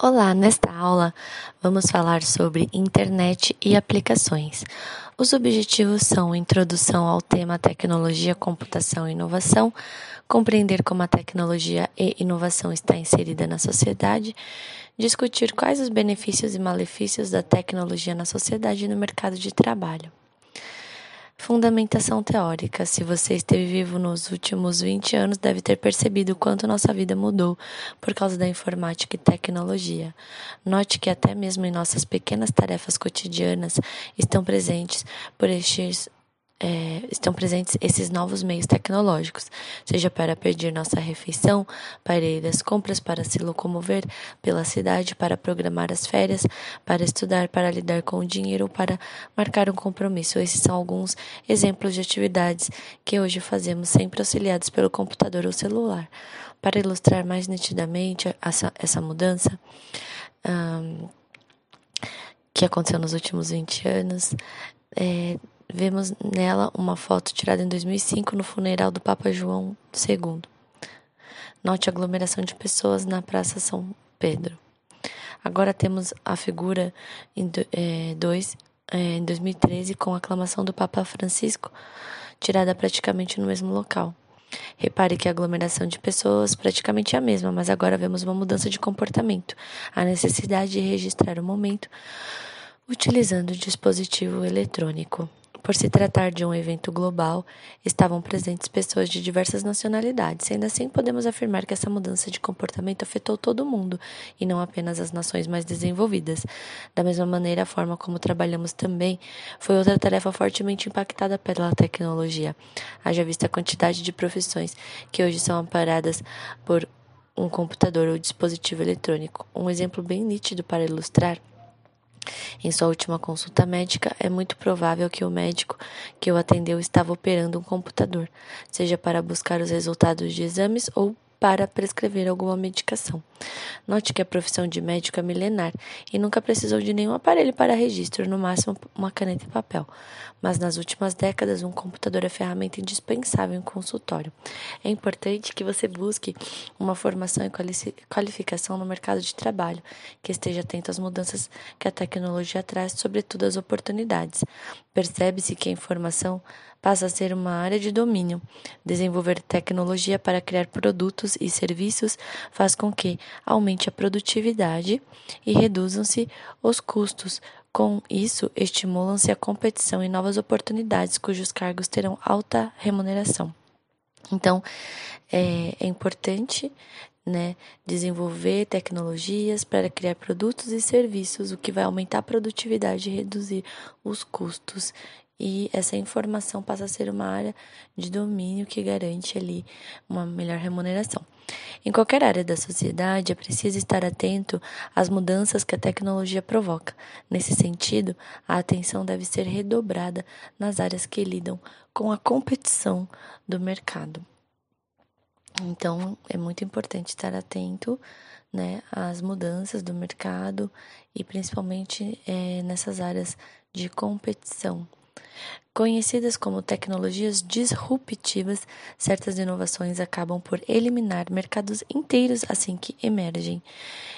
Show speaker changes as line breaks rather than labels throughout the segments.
Olá, nesta aula vamos falar sobre internet e aplicações. Os objetivos são introdução ao tema tecnologia, computação e inovação, compreender como a tecnologia e inovação está inserida na sociedade, discutir quais os benefícios e malefícios da tecnologia na sociedade e no mercado de trabalho. Fundamentação teórica. Se você esteve vivo nos últimos 20 anos, deve ter percebido o quanto nossa vida mudou por causa da informática e tecnologia. Note que até mesmo em nossas pequenas tarefas cotidianas estão presentes por estes é, estão presentes esses novos meios tecnológicos, seja para pedir nossa refeição, para ir às compras, para se locomover pela cidade, para programar as férias, para estudar, para lidar com o dinheiro ou para marcar um compromisso. Esses são alguns exemplos de atividades que hoje fazemos sempre auxiliados pelo computador ou celular. Para ilustrar mais nitidamente essa, essa mudança, que aconteceu nos últimos 20 anos, é, Vemos nela uma foto tirada em 2005 no funeral do Papa João II. Note a aglomeração de pessoas na Praça São Pedro. Agora temos a figura em, é, dois, é, em 2013 com a aclamação do Papa Francisco, tirada praticamente no mesmo local. Repare que a aglomeração de pessoas praticamente é a mesma, mas agora vemos uma mudança de comportamento, a necessidade de registrar o momento utilizando o dispositivo eletrônico. Por se tratar de um evento global, estavam presentes pessoas de diversas nacionalidades. Sendo assim, podemos afirmar que essa mudança de comportamento afetou todo mundo e não apenas as nações mais desenvolvidas. Da mesma maneira, a forma como trabalhamos também foi outra tarefa fortemente impactada pela tecnologia. Haja vista a quantidade de profissões que hoje são amparadas por um computador ou dispositivo eletrônico. Um exemplo bem nítido para ilustrar em sua última consulta médica, é muito provável que o médico que o atendeu estava operando um computador, seja para buscar os resultados de exames ou para prescrever alguma medicação. Note que a profissão de médico é milenar e nunca precisou de nenhum aparelho para registro, no máximo uma caneta e papel. Mas nas últimas décadas, um computador é ferramenta indispensável em consultório. É importante que você busque uma formação e qualificação no mercado de trabalho, que esteja atento às mudanças que a tecnologia traz, sobretudo às oportunidades. Percebe-se que a informação passa a ser uma área de domínio. Desenvolver tecnologia para criar produtos e serviços faz com que aumente a produtividade e reduzam-se os custos. Com isso, estimulam-se a competição e novas oportunidades cujos cargos terão alta remuneração. Então, é, é importante né, desenvolver tecnologias para criar produtos e serviços, o que vai aumentar a produtividade e reduzir os custos e essa informação passa a ser uma área de domínio que garante ali uma melhor remuneração. Em qualquer área da sociedade, é preciso estar atento às mudanças que a tecnologia provoca. Nesse sentido, a atenção deve ser redobrada nas áreas que lidam com a competição do mercado. Então, é muito importante estar atento né, às mudanças do mercado e principalmente é, nessas áreas de competição. Conhecidas como tecnologias disruptivas, certas inovações acabam por eliminar mercados inteiros assim que emergem.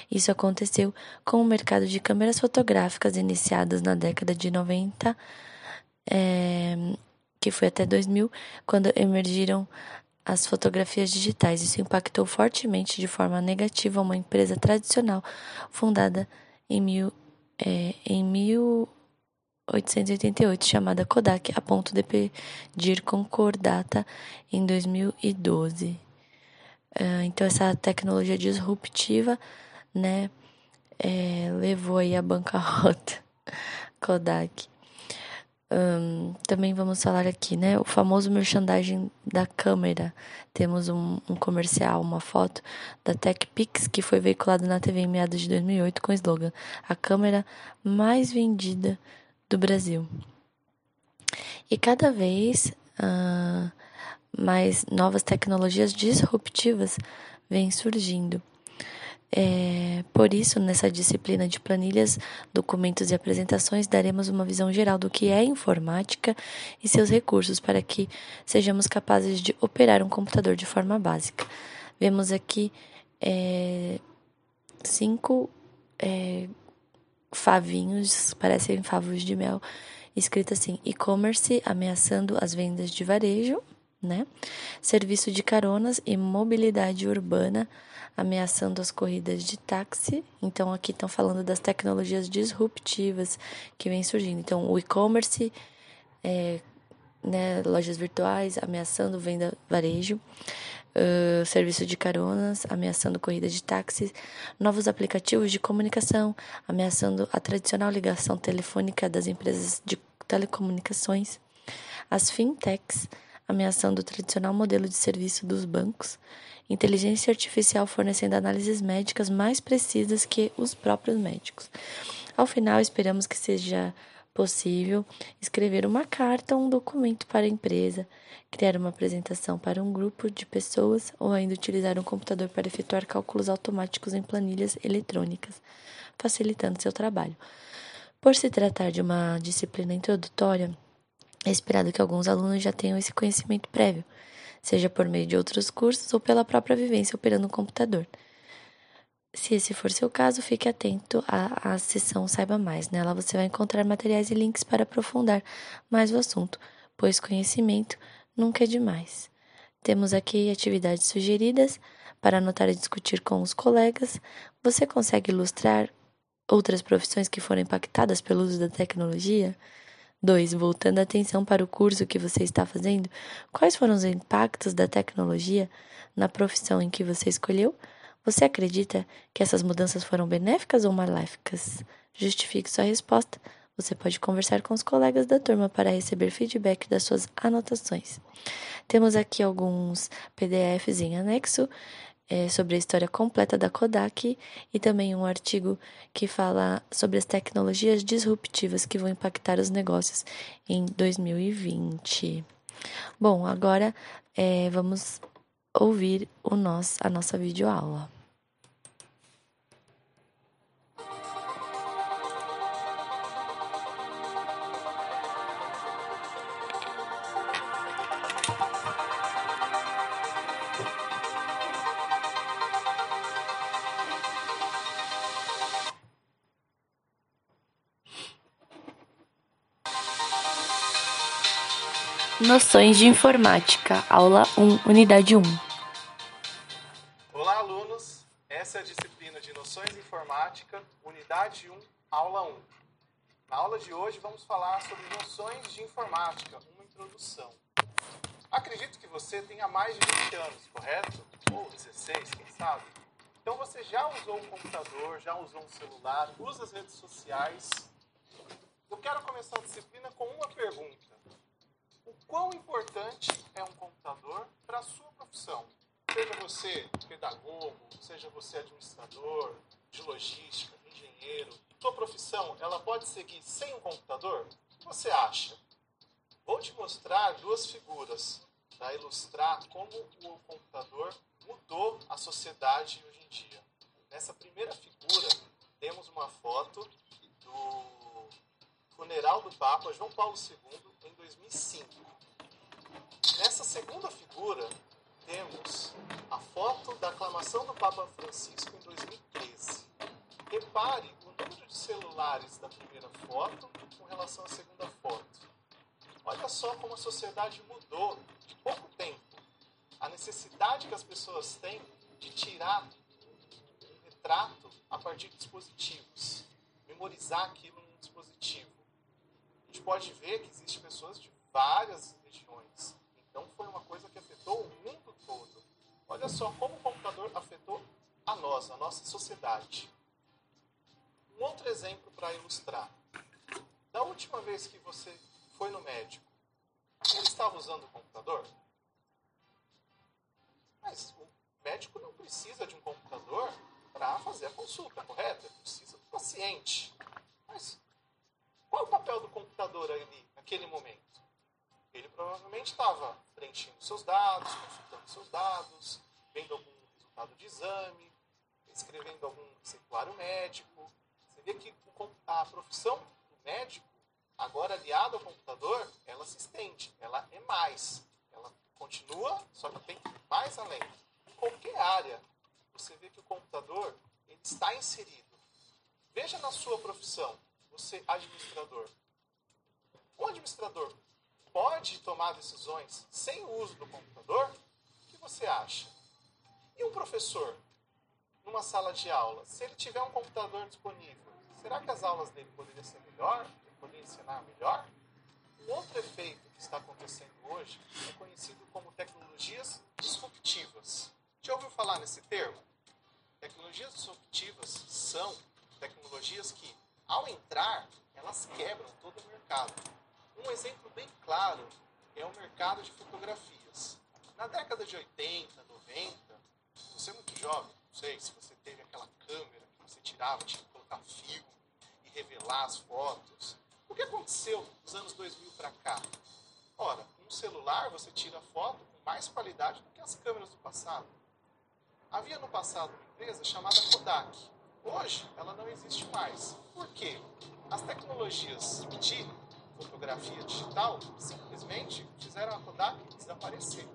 Isso aconteceu com o mercado de câmeras fotográficas iniciadas na década de 90, é, que foi até 2000, quando emergiram as fotografias digitais. Isso impactou fortemente de forma negativa uma empresa tradicional fundada em mil, é, em mil 1888, chamada Kodak, a ponto de pedir concordata em 2012. Uh, então, essa tecnologia disruptiva, né, é, levou aí a bancarrota Kodak. Um, também vamos falar aqui, né, o famoso merchandising da câmera. Temos um, um comercial, uma foto da TechPix que foi veiculado na TV em meados de 2008 com o slogan: a câmera mais vendida do Brasil. E cada vez uh, mais novas tecnologias disruptivas vêm surgindo. É, por isso, nessa disciplina de planilhas, documentos e apresentações, daremos uma visão geral do que é informática e seus recursos para que sejamos capazes de operar um computador de forma básica. Vemos aqui é, cinco é, favinhos, parecem favos de mel, escrito assim: e-commerce ameaçando as vendas de varejo, né? Serviço de caronas e mobilidade urbana ameaçando as corridas de táxi. Então aqui estão falando das tecnologias disruptivas que vêm surgindo. Então o e-commerce, é, né, lojas virtuais ameaçando venda varejo. Uh, serviço de caronas, ameaçando corrida de táxis, novos aplicativos de comunicação, ameaçando a tradicional ligação telefônica das empresas de telecomunicações, as fintechs, ameaçando o tradicional modelo de serviço dos bancos, inteligência artificial fornecendo análises médicas mais precisas que os próprios médicos. Ao final, esperamos que seja possível escrever uma carta ou um documento para a empresa, criar uma apresentação para um grupo de pessoas ou ainda utilizar um computador para efetuar cálculos automáticos em planilhas eletrônicas, facilitando seu trabalho. Por se tratar de uma disciplina introdutória, é esperado que alguns alunos já tenham esse conhecimento prévio, seja por meio de outros cursos ou pela própria vivência operando um computador. Se esse for seu caso, fique atento à, à sessão Saiba Mais. Nela você vai encontrar materiais e links para aprofundar mais o assunto, pois conhecimento nunca é demais. Temos aqui atividades sugeridas para anotar e discutir com os colegas. Você consegue ilustrar outras profissões que foram impactadas pelo uso da tecnologia? 2. Voltando a atenção para o curso que você está fazendo, quais foram os impactos da tecnologia na profissão em que você escolheu? Você acredita que essas mudanças foram benéficas ou maléficas? Justifique sua resposta. Você pode conversar com os colegas da turma para receber feedback das suas anotações. Temos aqui alguns PDFs em anexo é, sobre a história completa da Kodak e também um artigo que fala sobre as tecnologias disruptivas que vão impactar os negócios em 2020. Bom, agora é, vamos ouvir o nosso, a nossa videoaula. Noções de Informática, aula 1, unidade 1.
Olá, alunos. Essa é a disciplina de Noções de Informática, unidade 1, aula 1. Na aula de hoje vamos falar sobre noções de informática, uma introdução. Acredito que você tenha mais de 20 anos, correto? Ou 16, quem sabe? Então você já usou um computador, já usou um celular, usa as redes sociais. Eu quero começar a disciplina com uma pergunta o quão importante é um computador para a sua profissão. Seja você pedagogo, seja você administrador, de logística, engenheiro, sua profissão ela pode seguir sem um computador? O que você acha? Vou te mostrar duas figuras para ilustrar como o computador mudou a sociedade hoje em dia. Nessa primeira figura, temos uma foto do funeral do Papa João Paulo II em 2005. Nessa segunda figura, temos a foto da aclamação do Papa Francisco em 2013. Repare o número de celulares da primeira foto com relação à segunda foto. Olha só como a sociedade mudou de pouco tempo. A necessidade que as pessoas têm de tirar um retrato a partir de dispositivos, memorizar aquilo num dispositivo a gente pode ver que existem pessoas de várias regiões. Então foi uma coisa que afetou. Olha só como o computador afetou a nós, a nossa sociedade. Um outro exemplo para ilustrar. Da última vez que você foi no médico, ele estava usando o computador? Mas o médico não precisa de um computador para fazer a consulta, correto? Ele precisa do paciente. Mas qual o papel do computador ali, naquele momento? Ele provavelmente estava preenchendo seus dados, consultando seus dados, vendo algum resultado de exame, escrevendo algum receituário médico. Você vê que a profissão do médico, agora aliada ao computador, ela se estende, ela é mais. Ela continua, só que tem mais além. Em qualquer área, você vê que o computador ele está inserido. Veja na sua profissão, você administrador. O administrador pode tomar decisões sem o uso do computador? O que você acha? E um professor, numa sala de aula, se ele tiver um computador disponível, será que as aulas dele poderiam ser melhor? Ele poderia ensinar melhor? Um outro efeito que está acontecendo hoje é conhecido como tecnologias disruptivas. Já ouviu falar nesse termo? Tecnologias disruptivas são tecnologias que, ao entrar, elas quebram todo o mercado. Um exemplo bem claro é o mercado de fotografias. Na década de 80, 90, você é muito jovem, não sei se você teve aquela câmera que você tirava, tinha que colocar filme e revelar as fotos. O que aconteceu nos anos 2000 para cá? Ora, com um celular você tira foto com mais qualidade do que as câmeras do passado. Havia no passado uma empresa chamada Kodak. Hoje ela não existe mais. Por quê? As tecnologias de fotografia digital simplesmente fizeram a Kodak desaparecer.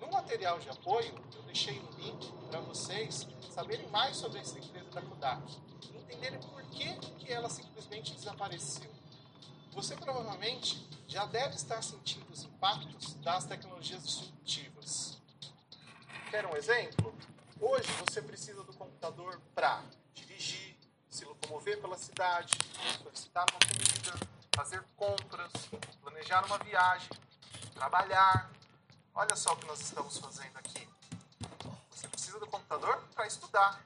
No material de apoio, eu deixei um link para vocês saberem mais sobre essa empresa da Kodak entenderem por que, que ela simplesmente desapareceu. Você provavelmente já deve estar sentindo os impactos das tecnologias disruptivas. Quer um exemplo? Hoje você precisa do computador para dirigir, se locomover pela cidade, solicitar uma comida, fazer compras, planejar uma viagem, trabalhar. Olha só o que nós estamos fazendo aqui. Você precisa do computador para estudar.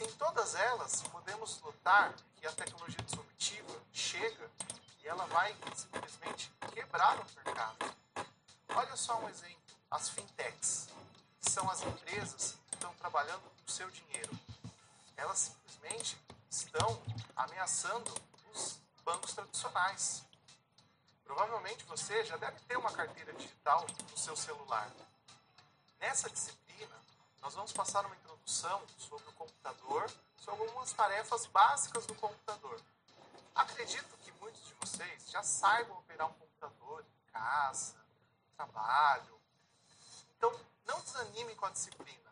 Em todas elas, podemos notar que a tecnologia disruptiva chega e ela vai simplesmente quebrar o mercado. Olha só um exemplo: as fintechs são as empresas que estão trabalhando com o seu dinheiro. Elas simplesmente estão ameaçando os bancos tradicionais. Provavelmente você já deve ter uma carteira digital no seu celular. Nessa disciplina, nós vamos passar uma introdução sobre o computador, sobre algumas tarefas básicas do computador. Acredito que muitos de vocês já saibam operar um computador em casa, no trabalho. Então, não desanime com a disciplina.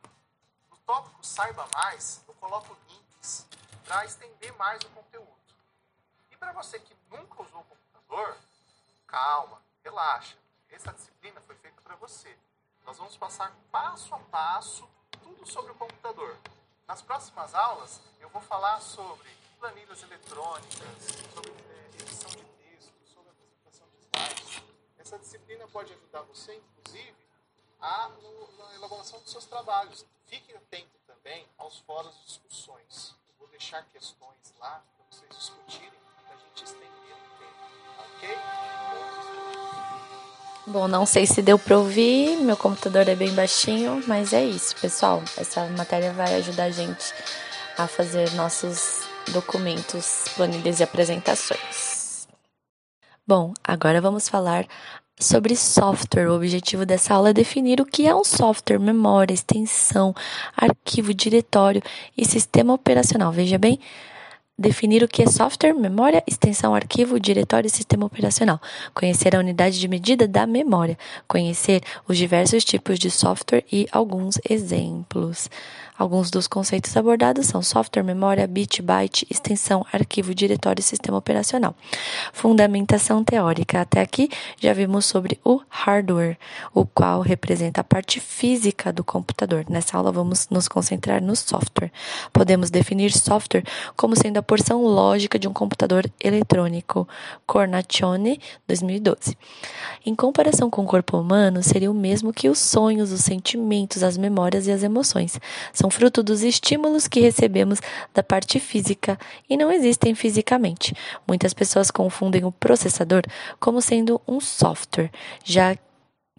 No tópico Saiba Mais, eu coloco links para estender mais o conteúdo. E para você que nunca usou o computador, calma, relaxa. Essa disciplina foi feita para você. Nós vamos passar passo a passo tudo sobre o computador. Nas próximas aulas, eu vou falar sobre planilhas eletrônicas, sobre é, edição de texto, sobre apresentação de slides. Essa disciplina pode ajudar você, inclusive, a, no, na elaboração dos seus trabalhos. Fique atento também aos fóruns de discussões. Eu vou deixar questões lá para vocês discutirem,
Bom, não sei se deu para ouvir, meu computador é bem baixinho, mas é isso, pessoal. Essa matéria vai ajudar a gente a fazer nossos documentos, planilhas e apresentações. Bom, agora vamos falar sobre software. O objetivo dessa aula é definir o que é um software, memória, extensão, arquivo, diretório e sistema operacional. Veja bem, definir o que é software, memória, extensão, arquivo, diretório e sistema operacional. Conhecer a unidade de medida da memória. Conhecer os diversos tipos de software e alguns exemplos. Alguns dos conceitos abordados são software, memória, bit, byte, extensão, arquivo, diretório e sistema operacional. Fundamentação teórica. Até aqui já vimos sobre o hardware, o qual representa a parte física do computador. Nessa aula vamos nos concentrar no software. Podemos definir software como sendo a porção lógica de um computador eletrônico. Cornaccione, 2012. Em comparação com o corpo humano, seria o mesmo que os sonhos, os sentimentos, as memórias e as emoções. São são fruto dos estímulos que recebemos da parte física e não existem fisicamente. Muitas pessoas confundem o processador como sendo um software, já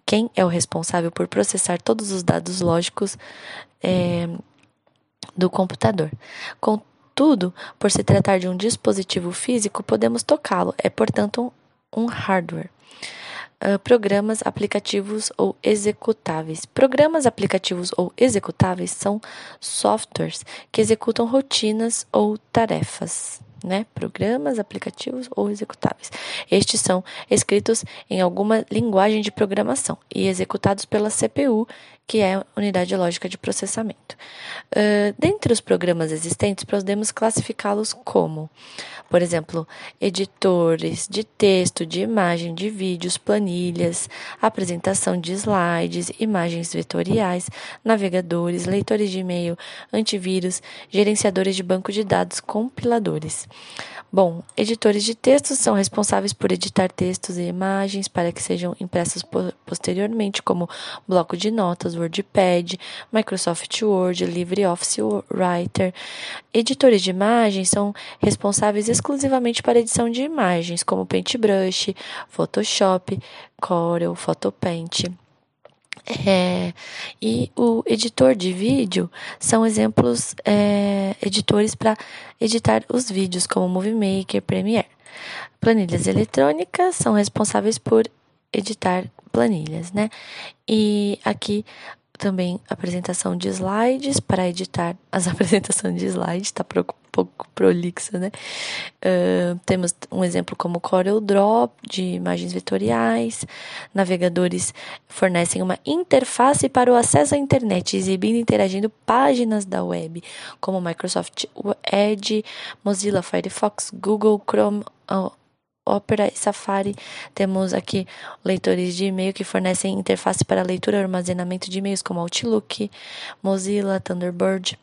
quem é o responsável por processar todos os dados lógicos é, do computador. Contudo, por se tratar de um dispositivo físico, podemos tocá-lo. É, portanto, um hardware uh, programas, aplicativos ou executáveis. Programas, aplicativos ou executáveis são softwares que executam rotinas ou tarefas. Né? Programas, aplicativos ou executáveis. Estes são escritos em alguma linguagem de programação e executados pela CPU que é unidade lógica de processamento. Uh, dentre os programas existentes, podemos classificá-los como, por exemplo, editores de texto, de imagem, de vídeos, planilhas, apresentação de slides, imagens vetoriais, navegadores, leitores de e-mail, antivírus, gerenciadores de banco de dados, compiladores. Bom, editores de textos são responsáveis por editar textos e imagens para que sejam impressos posteriormente, como bloco de notas, WordPad, Microsoft Word, LibreOffice Writer. Editores de imagens são responsáveis exclusivamente para edição de imagens, como Paintbrush, Photoshop, Corel, Photopaint. É, e o editor de vídeo são exemplos é, editores para editar os vídeos, como Movie Maker, Premiere. Planilhas eletrônicas são responsáveis por editar planilhas, né? E aqui também apresentação de slides para editar as apresentações de slides, tá um pouco prolixa, né? Uh, temos um exemplo como Corel Draw, de imagens vetoriais. Navegadores fornecem uma interface para o acesso à internet, exibindo e interagindo páginas da web, como Microsoft Edge, Mozilla Firefox, Google Chrome, Opera e Safari. Temos aqui leitores de e-mail que fornecem interface para leitura e armazenamento de e-mails, como Outlook, Mozilla, Thunderbird.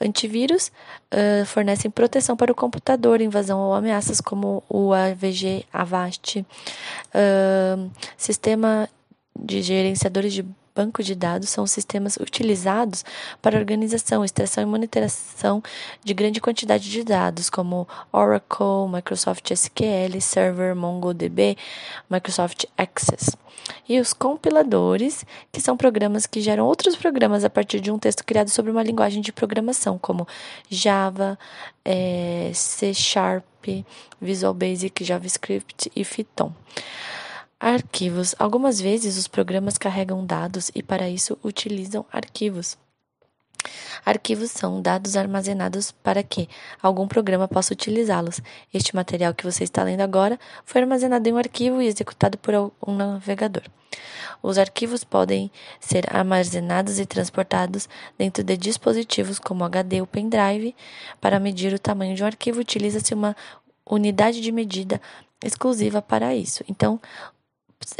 Antivírus uh, fornecem proteção para o computador, invasão ou ameaças, como o AVG, Avast. Uh, sistema de gerenciadores de banco de dados são sistemas utilizados para organização, extração e monitoração de grande quantidade de dados, como Oracle, Microsoft SQL Server, MongoDB, Microsoft Access. E os compiladores, que são programas que geram outros programas a partir de um texto criado sobre uma linguagem de programação, como Java, é, C Sharp, Visual Basic, JavaScript e Python. Arquivos. Algumas vezes os programas carregam dados e para isso utilizam arquivos. Arquivos são dados armazenados para que algum programa possa utilizá-los. Este material que você está lendo agora foi armazenado em um arquivo e executado por um navegador. Os arquivos podem ser armazenados e transportados dentro de dispositivos como HD ou pendrive. Para medir o tamanho de um arquivo, utiliza-se uma unidade de medida exclusiva para isso. Então,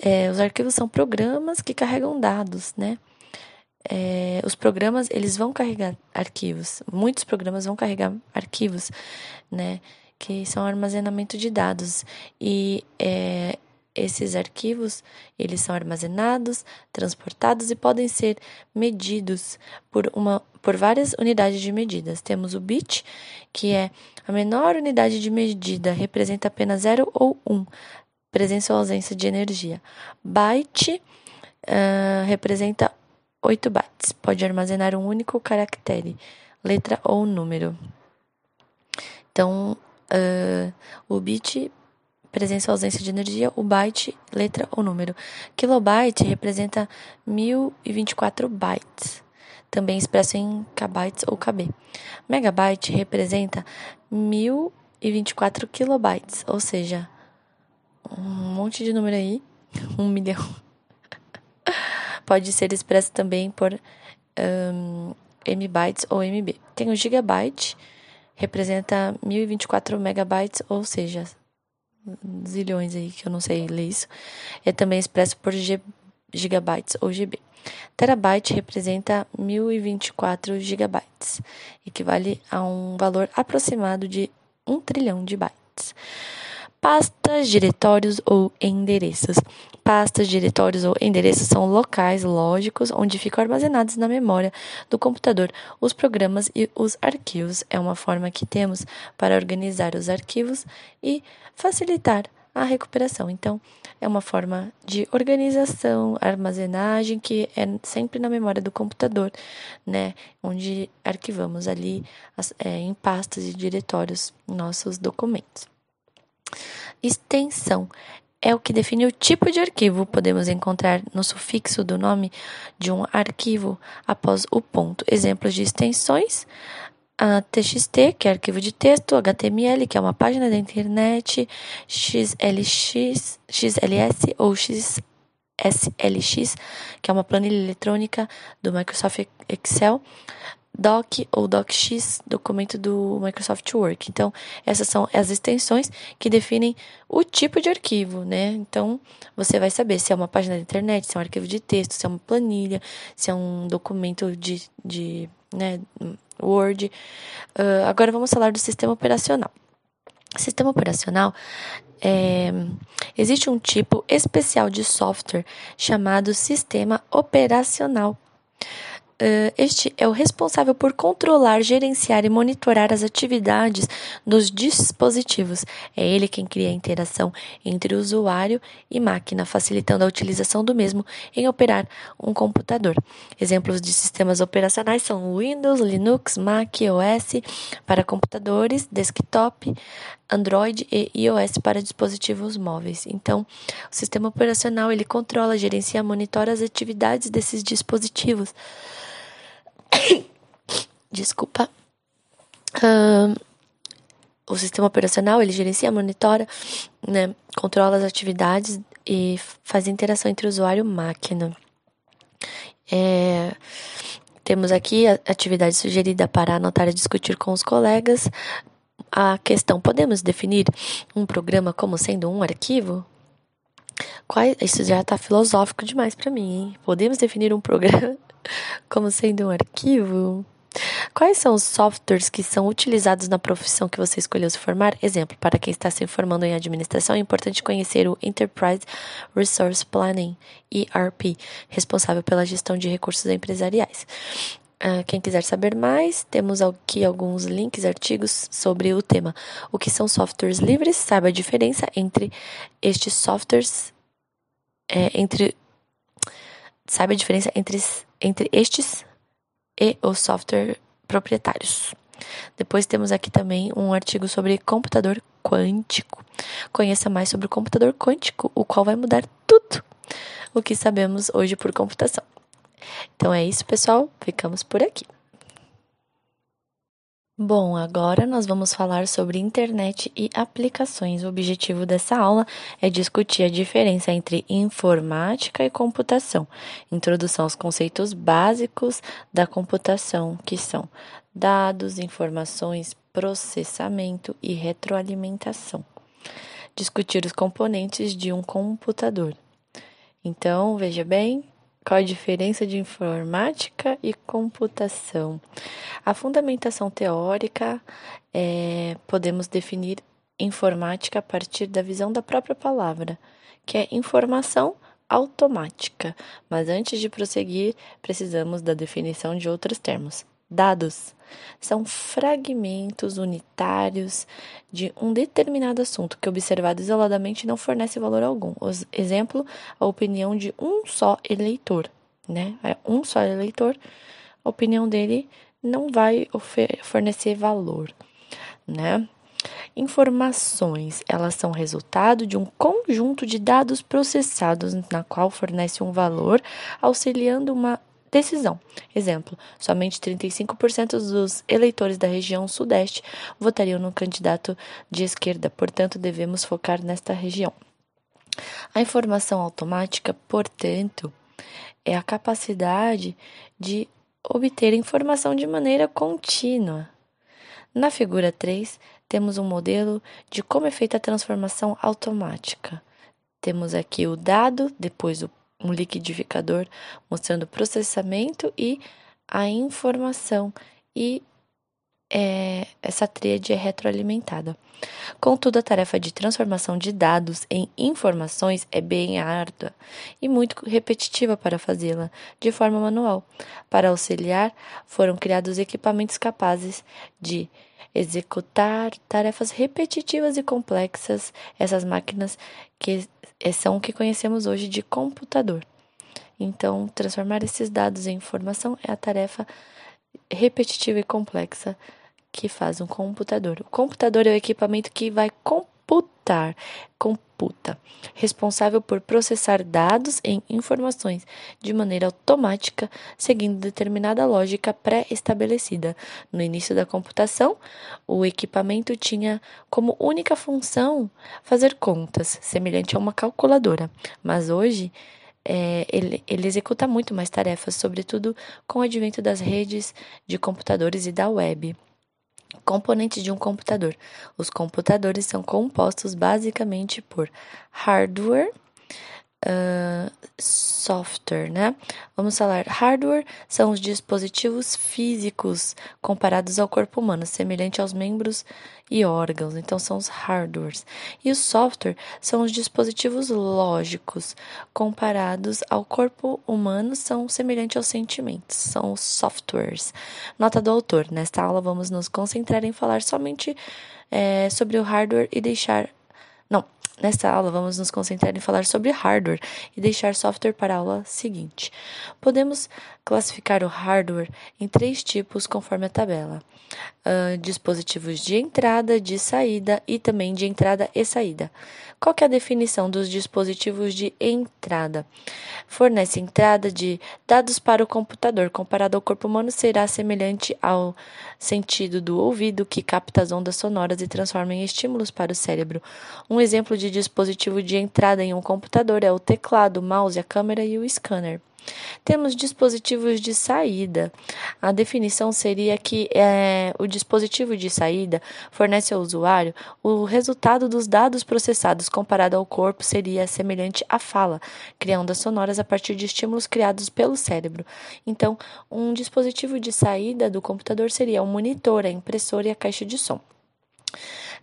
é, os arquivos são programas que carregam dados, né? É, os programas eles vão carregar arquivos. Muitos programas vão carregar arquivos, né? Que são armazenamento de dados e é, esses arquivos eles são armazenados, transportados e podem ser medidos por uma por várias unidades de medidas. Temos o bit, que é a menor unidade de medida, representa apenas 0 ou 1. Um presença ou ausência de energia. Byte uh, representa 8 bytes, pode armazenar um único caractere, letra ou número. Então, uh, o bit, presença ou ausência de energia, o byte, letra ou número. Kilobyte representa 1024 bytes, também expresso em kbytes ou kb. Megabyte representa 1024 kilobytes, ou seja, um monte de número aí, um milhão. Pode ser expresso também por um, MB ou MB. Tem o gigabyte, representa 1024 megabytes, ou seja, zilhões aí que eu não sei ler isso. É também expresso por G, gigabytes ou GB. Terabyte representa 1024 gigabytes, equivale a um valor aproximado de 1 trilhão de bytes. Pastas, diretórios ou endereços. Pastas, diretórios ou endereços são locais lógicos onde ficam armazenados na memória do computador os programas e os arquivos. É uma forma que temos para organizar os arquivos e facilitar a recuperação. Então, é uma forma de organização, armazenagem que é sempre na memória do computador, né? Onde arquivamos ali é, em pastas e diretórios nossos documentos. Extensão. É o que define o tipo de arquivo. Podemos encontrar no sufixo do nome de um arquivo após o ponto. Exemplos de extensões: a TXT, que é arquivo de texto, HTML, que é uma página da internet, XLX, XLS ou XML SLX, que é uma planilha eletrônica do Microsoft Excel, Doc ou DocX, documento do Microsoft Word. Então, essas são as extensões que definem o tipo de arquivo, né? Então, você vai saber se é uma página da internet, se é um arquivo de texto, se é uma planilha, se é um documento de, de né, Word. Uh, agora vamos falar do sistema operacional. Sistema operacional é, existe um tipo especial de software chamado sistema operacional. Uh, este é o responsável por controlar, gerenciar e monitorar as atividades dos dispositivos. É ele quem cria a interação entre usuário e máquina, facilitando a utilização do mesmo em operar um computador. Exemplos de sistemas operacionais são Windows, Linux, Mac, OS para computadores, desktop, Android e iOS para dispositivos móveis. Então, o sistema operacional ele controla, gerencia, monitora as atividades desses dispositivos. Desculpa. Uh, o sistema operacional ele gerencia, monitora, né, controla as atividades e faz interação entre usuário e máquina. É, temos aqui a atividade sugerida para anotar e discutir com os colegas. A questão: podemos definir um programa como sendo um arquivo? Quais, isso já está filosófico demais para mim, hein? Podemos definir um programa como sendo um arquivo? Quais são os softwares que são utilizados na profissão que você escolheu se formar? Exemplo, para quem está se formando em administração, é importante conhecer o Enterprise Resource Planning, ERP, responsável pela gestão de recursos empresariais. Uh, quem quiser saber mais, temos aqui alguns links, artigos sobre o tema. O que são softwares livres? Saiba a diferença entre estes softwares, é, entre saiba a diferença entre entre estes e os software proprietários. Depois temos aqui também um artigo sobre computador quântico. Conheça mais sobre o computador quântico, o qual vai mudar tudo o que sabemos hoje por computação. Então é isso, pessoal. Ficamos por aqui. Bom, agora nós vamos falar sobre internet e aplicações. O objetivo dessa aula é discutir a diferença entre informática e computação, introdução aos conceitos básicos da computação, que são dados, informações, processamento e retroalimentação. Discutir os componentes de um computador. Então, veja bem, qual a diferença de informática e computação? A fundamentação teórica é, podemos definir informática a partir da visão da própria palavra, que é informação automática. Mas antes de prosseguir, precisamos da definição de outros termos. Dados são fragmentos unitários de um determinado assunto que, observado isoladamente, não fornece valor algum. Exemplo, a opinião de um só eleitor. Né? É um só eleitor, a opinião dele não vai fornecer valor. Né? Informações, elas são resultado de um conjunto de dados processados na qual fornece um valor, auxiliando uma decisão. Exemplo: somente 35% dos eleitores da região Sudeste votariam no candidato de esquerda, portanto, devemos focar nesta região. A informação automática, portanto, é a capacidade de obter informação de maneira contínua. Na figura 3, temos um modelo de como é feita a transformação automática. Temos aqui o dado, depois o um liquidificador mostrando o processamento e a informação e é, essa tríade é retroalimentada. Contudo, a tarefa de transformação de dados em informações é bem árdua e muito repetitiva para fazê-la de forma manual. Para auxiliar, foram criados equipamentos capazes de executar tarefas repetitivas e complexas, essas máquinas que são o que conhecemos hoje de computador. Então, transformar esses dados em informação é a tarefa repetitiva e complexa que faz um computador. O computador é o equipamento que vai computar, computa, responsável por processar dados em informações de maneira automática, seguindo determinada lógica pré-estabelecida. No início da computação, o equipamento tinha como única função fazer contas, semelhante a uma calculadora, mas hoje é, ele, ele executa muito mais tarefas, sobretudo com o advento das redes de computadores e da web. Componentes de um computador. Os computadores são compostos basicamente por hardware, uh, software, né? Vamos falar hardware são os dispositivos físicos comparados ao corpo humano, semelhante aos membros e órgãos, então são os hardwares. E o software são os dispositivos lógicos comparados ao corpo humano, são semelhantes aos sentimentos, são os softwares. Nota do autor: nesta aula vamos nos concentrar em falar somente é, sobre o hardware e deixar não, nesta aula vamos nos concentrar em falar sobre hardware e deixar software para a aula seguinte. Podemos classificar o hardware em três tipos conforme a tabela: uh, dispositivos de entrada, de saída e também de entrada e saída. Qual é a definição dos dispositivos de entrada? Fornece entrada de dados para o computador. Comparado ao corpo humano, será semelhante ao sentido do ouvido, que capta as ondas sonoras e transforma em estímulos para o cérebro. Um exemplo de dispositivo de entrada em um computador é o teclado, o mouse, a câmera e o scanner. Temos dispositivos de saída. A definição seria que é, o dispositivo de saída fornece ao usuário o resultado dos dados processados comparado ao corpo seria semelhante à fala, criando ondas sonoras a partir de estímulos criados pelo cérebro. Então, um dispositivo de saída do computador seria o monitor, a impressora e a caixa de som.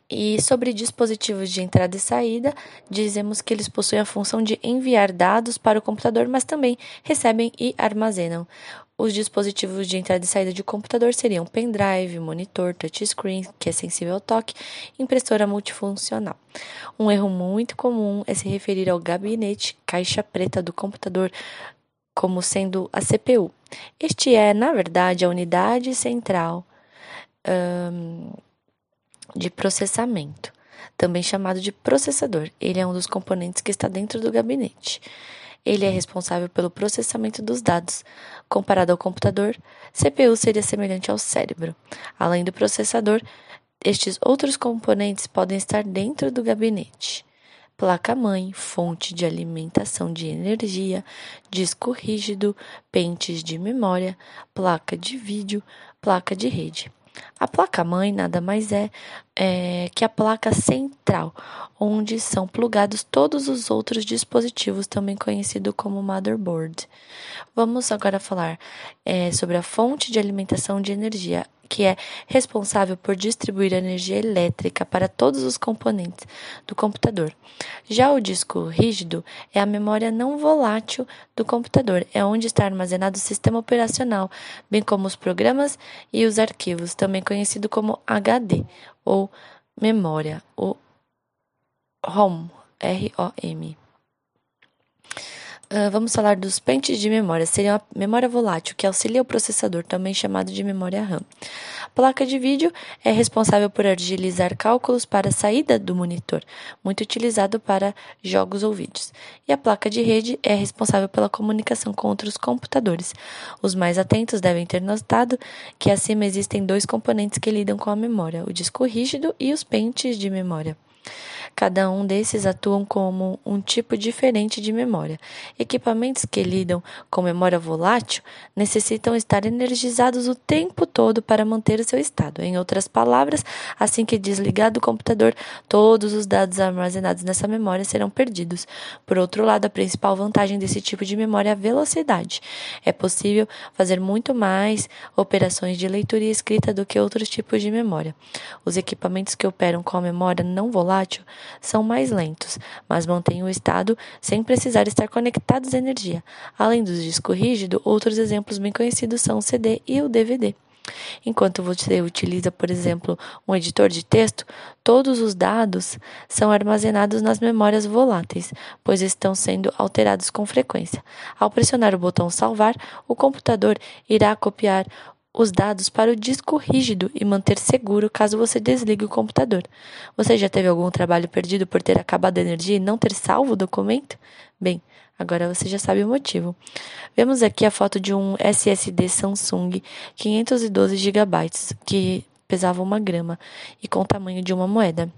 E sobre dispositivos de entrada e saída, dizemos que eles possuem a função de enviar dados para o computador, mas também recebem e armazenam. Os dispositivos de entrada e saída de computador seriam pendrive, monitor, touchscreen, que é sensível ao toque, impressora multifuncional. Um erro muito comum é se referir ao gabinete caixa preta do computador como sendo a CPU. Este é, na verdade, a unidade central. Um, de processamento, também chamado de processador. Ele é um dos componentes que está dentro do gabinete. Ele é responsável pelo processamento dos dados. Comparado ao computador, CPU seria semelhante ao cérebro. Além do processador, estes outros componentes podem estar dentro do gabinete. Placa-mãe, fonte de alimentação de energia, disco rígido, pentes de memória, placa de vídeo, placa de rede. A placa-mãe nada mais é, é, que a placa central, onde são plugados todos os outros dispositivos, também conhecido como motherboard. Vamos agora falar é, sobre a fonte de alimentação de energia que é responsável por distribuir energia elétrica para todos os componentes do computador. Já o disco rígido é a memória não volátil do computador, é onde está armazenado o sistema operacional, bem como os programas e os arquivos, também conhecido como HD ou memória, ou ROM, R-O-M. Uh, vamos falar dos pentes de memória. Seria a memória volátil, que auxilia o processador, também chamado de memória RAM. A placa de vídeo é responsável por agilizar cálculos para a saída do monitor, muito utilizado para jogos ou vídeos. E a placa de rede é responsável pela comunicação com outros computadores. Os mais atentos devem ter notado que acima existem dois componentes que lidam com a memória: o disco rígido e os pentes de memória. Cada um desses atuam como um tipo diferente de memória. Equipamentos que lidam com memória volátil necessitam estar energizados o tempo todo para manter o seu estado. Em outras palavras, assim que desligado o computador, todos os dados armazenados nessa memória serão perdidos. Por outro lado, a principal vantagem desse tipo de memória é a velocidade. É possível fazer muito mais operações de leitura e escrita do que outros tipos de memória. Os equipamentos que operam com a memória não volátil são mais lentos, mas mantêm o estado sem precisar estar conectados à energia. Além do disco rígido, outros exemplos bem conhecidos são o CD e o DVD. Enquanto você utiliza, por exemplo, um editor de texto, todos os dados são armazenados nas memórias voláteis, pois estão sendo alterados com frequência. Ao pressionar o botão salvar, o computador irá copiar os dados para o disco rígido e manter seguro caso você desligue o computador. Você já teve algum trabalho perdido por ter acabado a energia e não ter salvo o documento? Bem, agora você já sabe o motivo. Vemos aqui a foto de um SSD Samsung 512 GB, que pesava uma grama e com o tamanho de uma moeda.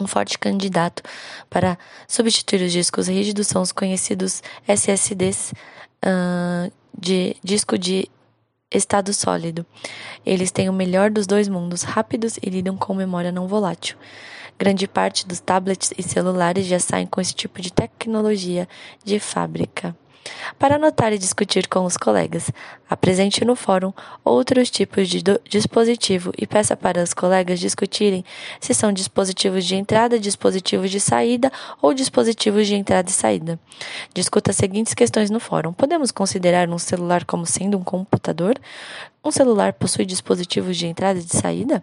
Um forte candidato para substituir os discos rígidos são os conhecidos SSDs uh, de disco de estado sólido. Eles têm o melhor dos dois mundos, rápidos e lidam com memória não volátil. Grande parte dos tablets e celulares já saem com esse tipo de tecnologia de fábrica. Para anotar e discutir com os colegas, apresente no fórum outros tipos de dispositivo e peça para os colegas discutirem se são dispositivos de entrada, dispositivos de saída ou dispositivos de entrada e saída. Discuta as seguintes questões no fórum: Podemos considerar um celular como sendo um computador? Um celular possui dispositivos de entrada e de saída?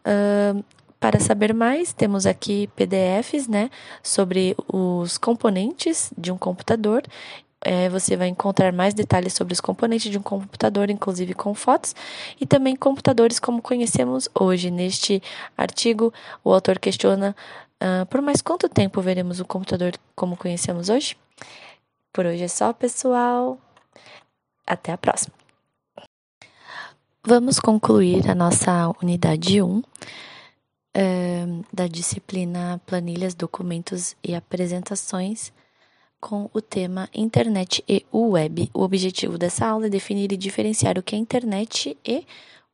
Uh, para saber mais, temos aqui PDFs né, sobre os componentes de um computador. É, você vai encontrar mais detalhes sobre os componentes de um computador, inclusive com fotos, e também computadores como conhecemos hoje. Neste artigo, o autor questiona uh, por mais quanto tempo veremos o computador como conhecemos hoje? Por hoje é só, pessoal. Até a próxima. Vamos concluir a nossa unidade 1 é, da disciplina Planilhas, Documentos e Apresentações com o tema Internet e Web. O objetivo dessa aula é definir e diferenciar o que é internet e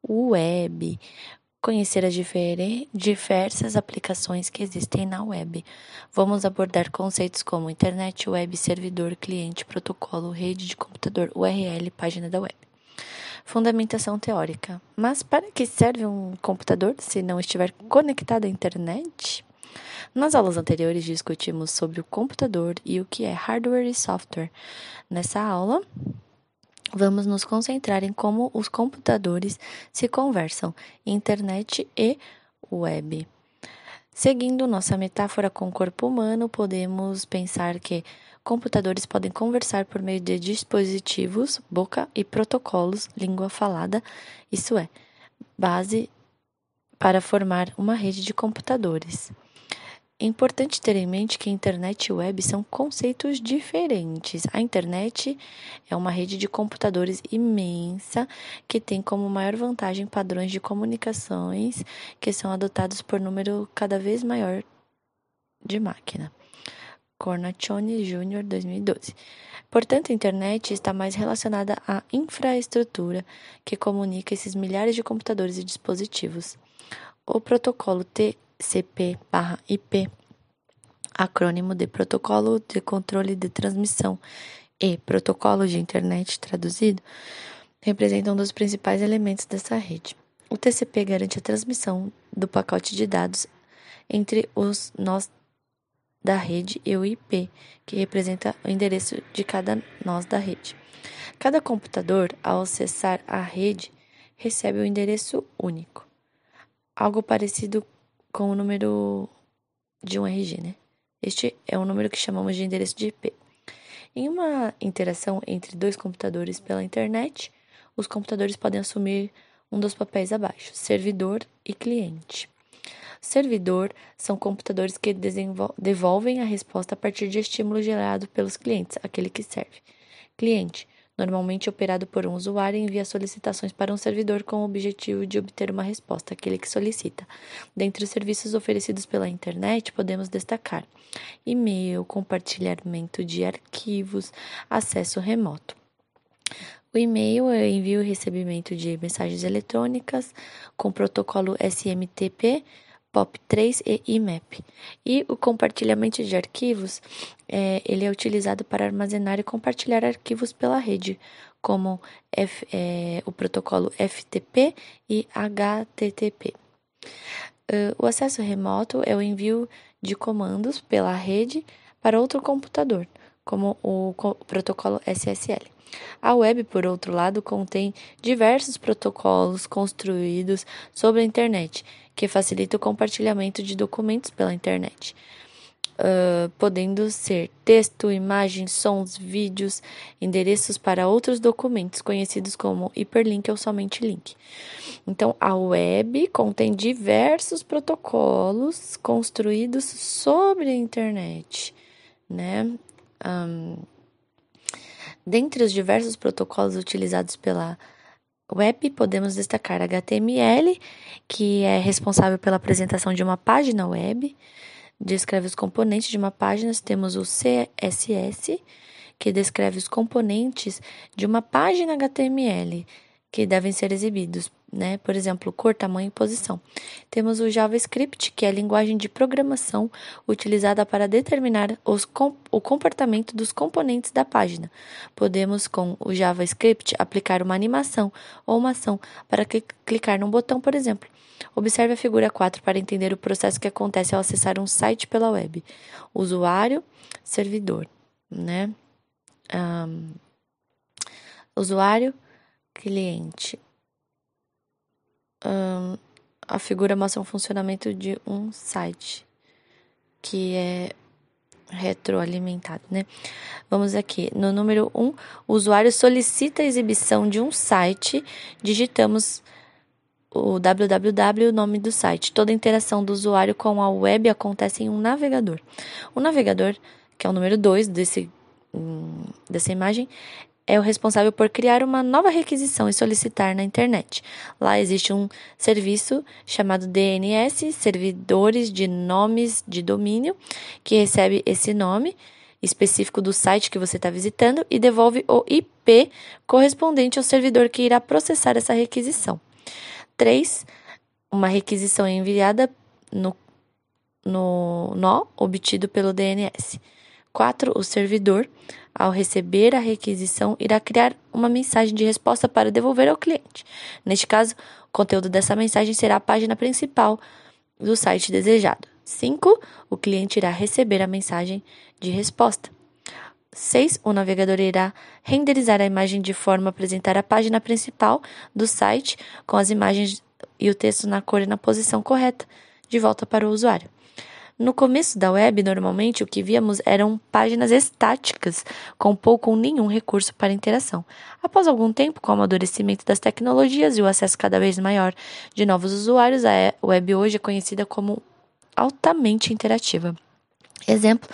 web, conhecer as diversas aplicações que existem na web. Vamos abordar conceitos como internet, web, servidor, cliente, protocolo, rede de computador, URL, página da web. Fundamentação teórica. Mas para que serve um computador se não estiver conectado à internet? Nas aulas anteriores discutimos sobre o computador e o que é hardware e software. Nessa aula, vamos nos concentrar em como os computadores se conversam, internet e web. Seguindo nossa metáfora com o corpo humano, podemos pensar que computadores podem conversar por meio de dispositivos, boca e protocolos, língua falada, isso é, base para formar uma rede de computadores. É importante ter em mente que internet e web são conceitos diferentes. A internet é uma rede de computadores imensa que tem como maior vantagem padrões de comunicações que são adotados por número cada vez maior de máquina. Cornaccione Jr., 2012. Portanto, a internet está mais relacionada à infraestrutura que comunica esses milhares de computadores e dispositivos. O protocolo TCP/IP, acrônimo de Protocolo de Controle de Transmissão e Protocolo de Internet traduzido, representa um dos principais elementos dessa rede. O TCP garante a transmissão do pacote de dados entre os nós da rede e o IP, que representa o endereço de cada nós da rede. Cada computador, ao acessar a rede, recebe o um endereço único, algo parecido com o número de um RG, né? Este é o número que chamamos de endereço de IP. Em uma interação entre dois computadores pela internet, os computadores podem assumir um dos papéis abaixo, servidor e cliente. Servidor são computadores que devolvem a resposta a partir de estímulo gerado pelos clientes, aquele que serve. Cliente, normalmente operado por um usuário, envia solicitações para um servidor com o objetivo de obter uma resposta, aquele que solicita. Dentre os serviços oferecidos pela internet, podemos destacar e-mail, compartilhamento de arquivos, acesso remoto. O e-mail é envio e recebimento de mensagens eletrônicas com protocolo SMTP, POP3 e IMAP. E o compartilhamento de arquivos, é, ele é utilizado para armazenar e compartilhar arquivos pela rede, como F, é, o protocolo FTP e HTTP. Uh, o acesso remoto é o envio de comandos pela rede para outro computador, como o, protocolo SSL. A web, por outro lado, contém diversos protocolos construídos sobre a internet que facilita o compartilhamento de documentos pela internet, uh, podendo ser texto, imagens, sons, vídeos, endereços para outros documentos conhecidos como hiperlink ou somente link. Então, a web contém diversos protocolos construídos sobre a internet, né? Um, dentre os diversos protocolos utilizados pela web, podemos destacar HTML, que é responsável pela apresentação de uma página web, descreve os componentes de uma página. Temos o CSS, que descreve os componentes de uma página HTML que devem ser exibidos, né? Por exemplo, cor, tamanho e posição. Temos o JavaScript, que é a linguagem de programação utilizada para determinar os, o comportamento dos componentes da página. Podemos, com o JavaScript, aplicar uma animação ou uma ação para clicar num botão, por exemplo. Observe a figura 4 para entender o processo que acontece ao acessar um site pela web. Usuário, servidor, né? Um, usuário, cliente. Um, a figura mostra um funcionamento de um site que é retroalimentado, né? Vamos aqui. No número 1, um, o usuário solicita a exibição de um site, digitamos o www, o nome do site. Toda interação do usuário com a web acontece em um navegador. O navegador, que é o número 2 desse, hum, dessa imagem, é o responsável por criar uma nova requisição e solicitar na internet. Lá existe um serviço chamado DNS, Servidores de Nomes de Domínio, que recebe esse nome específico do site que você está visitando e devolve o IP correspondente ao servidor que irá processar essa requisição. 3. Uma requisição é enviada no, no nó obtido pelo DNS. 4. O servidor ao receber a requisição, irá criar uma mensagem de resposta para devolver ao cliente. Neste caso, o conteúdo dessa mensagem será a página principal do site desejado. 5. O cliente irá receber a mensagem de resposta. 6. O navegador irá renderizar a imagem de forma a apresentar a página principal do site com as imagens e o texto na cor e na posição correta, de volta para o usuário. No começo da web, normalmente o que víamos eram páginas estáticas, com pouco ou nenhum recurso para interação. Após algum tempo, com o amadurecimento das tecnologias e o acesso cada vez maior de novos usuários, a web hoje é conhecida como altamente interativa. Exemplo,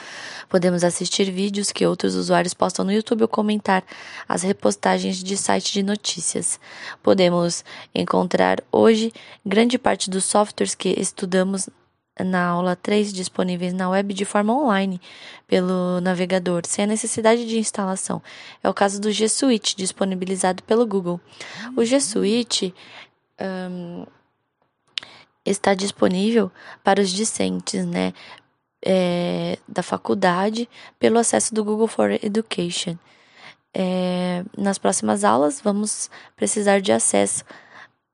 podemos assistir vídeos que outros usuários postam no YouTube ou comentar as repostagens de sites de notícias. Podemos encontrar hoje grande parte dos softwares que estudamos na aula 3 disponíveis na web de forma online pelo navegador, sem a necessidade de instalação. É o caso do G Suite, disponibilizado pelo Google. O G Suite um, está disponível para os discentes né, é, da faculdade pelo acesso do Google for Education. É, nas próximas aulas, vamos precisar de acesso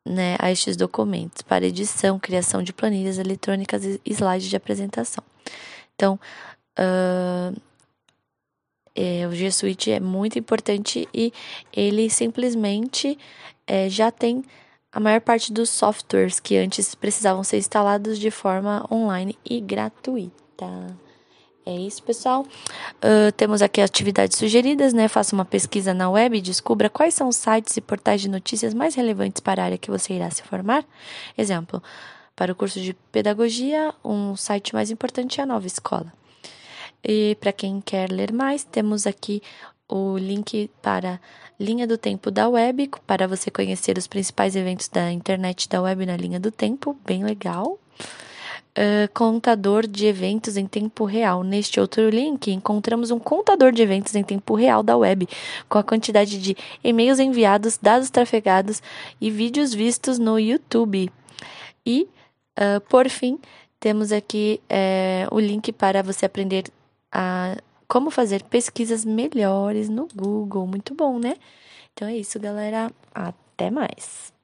né, a estes documentos para edição, criação de planilhas eletrônicas e slides de apresentação. Então, uh, é, o G Suite é muito importante e ele simplesmente é, já tem a maior parte dos softwares que antes precisavam ser instalados de forma online e gratuita. É isso, pessoal. Uh, temos aqui atividades sugeridas, né? Faça uma pesquisa na web e descubra quais são os sites e portais de notícias mais relevantes para a área que você irá se formar. Exemplo, para o curso de pedagogia, um site mais importante é a Nova Escola. E para quem quer ler mais, temos aqui o link para Linha do Tempo da Web, para você conhecer os principais eventos da internet da web na linha do tempo, bem legal uh, contador de eventos em tempo real. Neste outro link, encontramos um contador de eventos em tempo real da web, com a quantidade de e-mails enviados, dados trafegados e vídeos vistos no YouTube. E, uh, por fim, temos aqui uh, o link para você aprender a como fazer pesquisas melhores no Google. Muito bom, né? Então é isso, galera. Até mais.